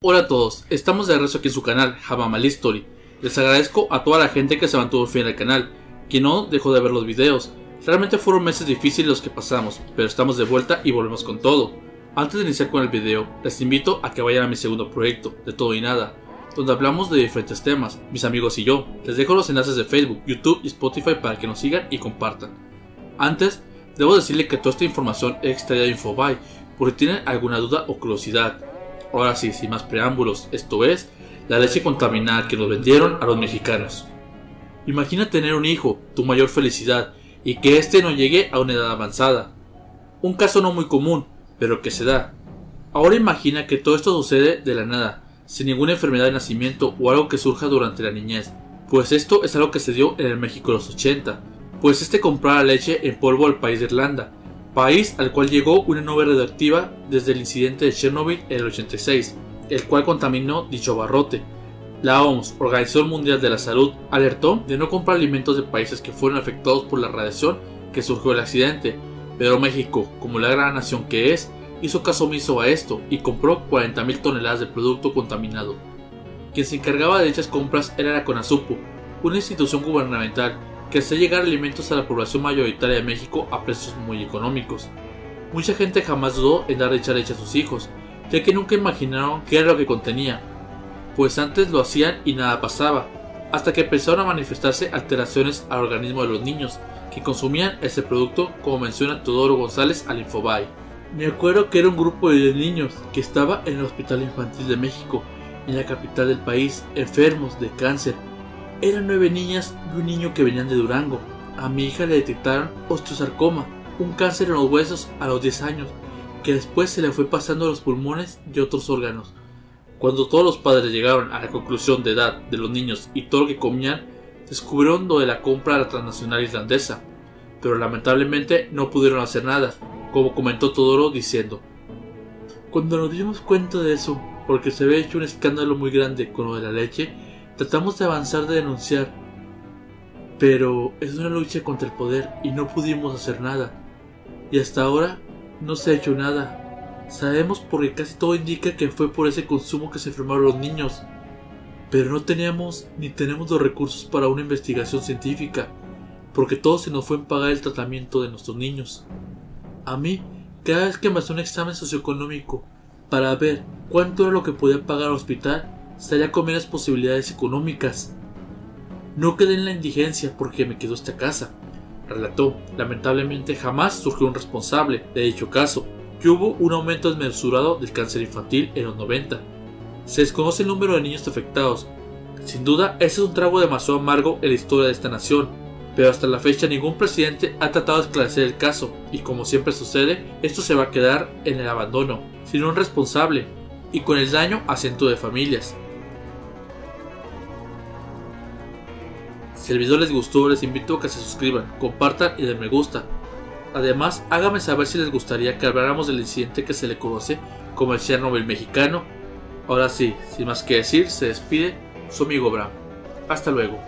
Hola a todos, estamos de regreso aquí en su canal, Hamamal History. Les agradezco a toda la gente que se mantuvo fiel al canal, que no dejó de ver los videos. Realmente fueron meses difíciles los que pasamos, pero estamos de vuelta y volvemos con todo. Antes de iniciar con el video, les invito a que vayan a mi segundo proyecto, De Todo y Nada, donde hablamos de diferentes temas, mis amigos y yo. Les dejo los enlaces de Facebook, YouTube y Spotify para que nos sigan y compartan. Antes, debo decirle que toda esta información es extraída de Infobae, por si tienen alguna duda o curiosidad. Ahora sí, sin más preámbulos, esto es la leche contaminada que nos vendieron a los mexicanos. Imagina tener un hijo, tu mayor felicidad, y que éste no llegue a una edad avanzada. Un caso no muy común, pero que se da. Ahora imagina que todo esto sucede de la nada, sin ninguna enfermedad de nacimiento o algo que surja durante la niñez, pues esto es algo que se dio en el México de los 80, pues este compraba leche en polvo al país de Irlanda, país al cual llegó una nube radioactiva desde el incidente de Chernobyl en el 86, el cual contaminó dicho barrote. La OMS, Organización Mundial de la Salud, alertó de no comprar alimentos de países que fueron afectados por la radiación que surgió del accidente, pero México, como la gran nación que es, hizo caso omiso a esto y compró 40.000 toneladas de producto contaminado. Quien se encargaba de dichas compras era la CONASUPO, una institución gubernamental que hacía llegar alimentos a la población mayoritaria de México a precios muy económicos. Mucha gente jamás dudó en dar dicha leche a sus hijos, ya que nunca imaginaron qué era lo que contenía, pues antes lo hacían y nada pasaba, hasta que empezaron a manifestarse alteraciones al organismo de los niños que consumían ese producto, como menciona Todoro González al Infobae. Me acuerdo que era un grupo de niños que estaba en el Hospital Infantil de México, en la capital del país, enfermos de cáncer, eran nueve niñas y un niño que venían de Durango. A mi hija le detectaron osteosarcoma, un cáncer en los huesos a los 10 años, que después se le fue pasando a los pulmones y otros órganos. Cuando todos los padres llegaron a la conclusión de edad de los niños y todo lo que comían, descubrieron lo de la compra de la transnacional islandesa, pero lamentablemente no pudieron hacer nada, como comentó Todoro diciendo. Cuando nos dimos cuenta de eso, porque se había hecho un escándalo muy grande con lo de la leche, Tratamos de avanzar de denunciar, pero es una lucha contra el poder y no pudimos hacer nada. Y hasta ahora no se ha hecho nada. Sabemos porque casi todo indica que fue por ese consumo que se enfermaron los niños. Pero no teníamos ni tenemos los recursos para una investigación científica, porque todo se nos fue en pagar el tratamiento de nuestros niños. A mí, cada vez que me hacía un examen socioeconómico para ver cuánto era lo que podía pagar al hospital, estaría con menos posibilidades económicas. No quedé en la indigencia porque me quedó esta casa, relató. Lamentablemente jamás surgió un responsable de dicho caso, que hubo un aumento desmesurado del cáncer infantil en los 90. Se desconoce el número de niños afectados. Sin duda, ese es un trago demasiado amargo en la historia de esta nación, pero hasta la fecha ningún presidente ha tratado de esclarecer el caso, y como siempre sucede, esto se va a quedar en el abandono, sin un responsable, y con el daño a cientos de familias. Si el video les gustó, les invito a que se suscriban, compartan y den me gusta. Además, háganme saber si les gustaría que habláramos del incidente que se le conoce como el Chernobyl mexicano. Ahora sí, sin más que decir, se despide su amigo Bram. Hasta luego.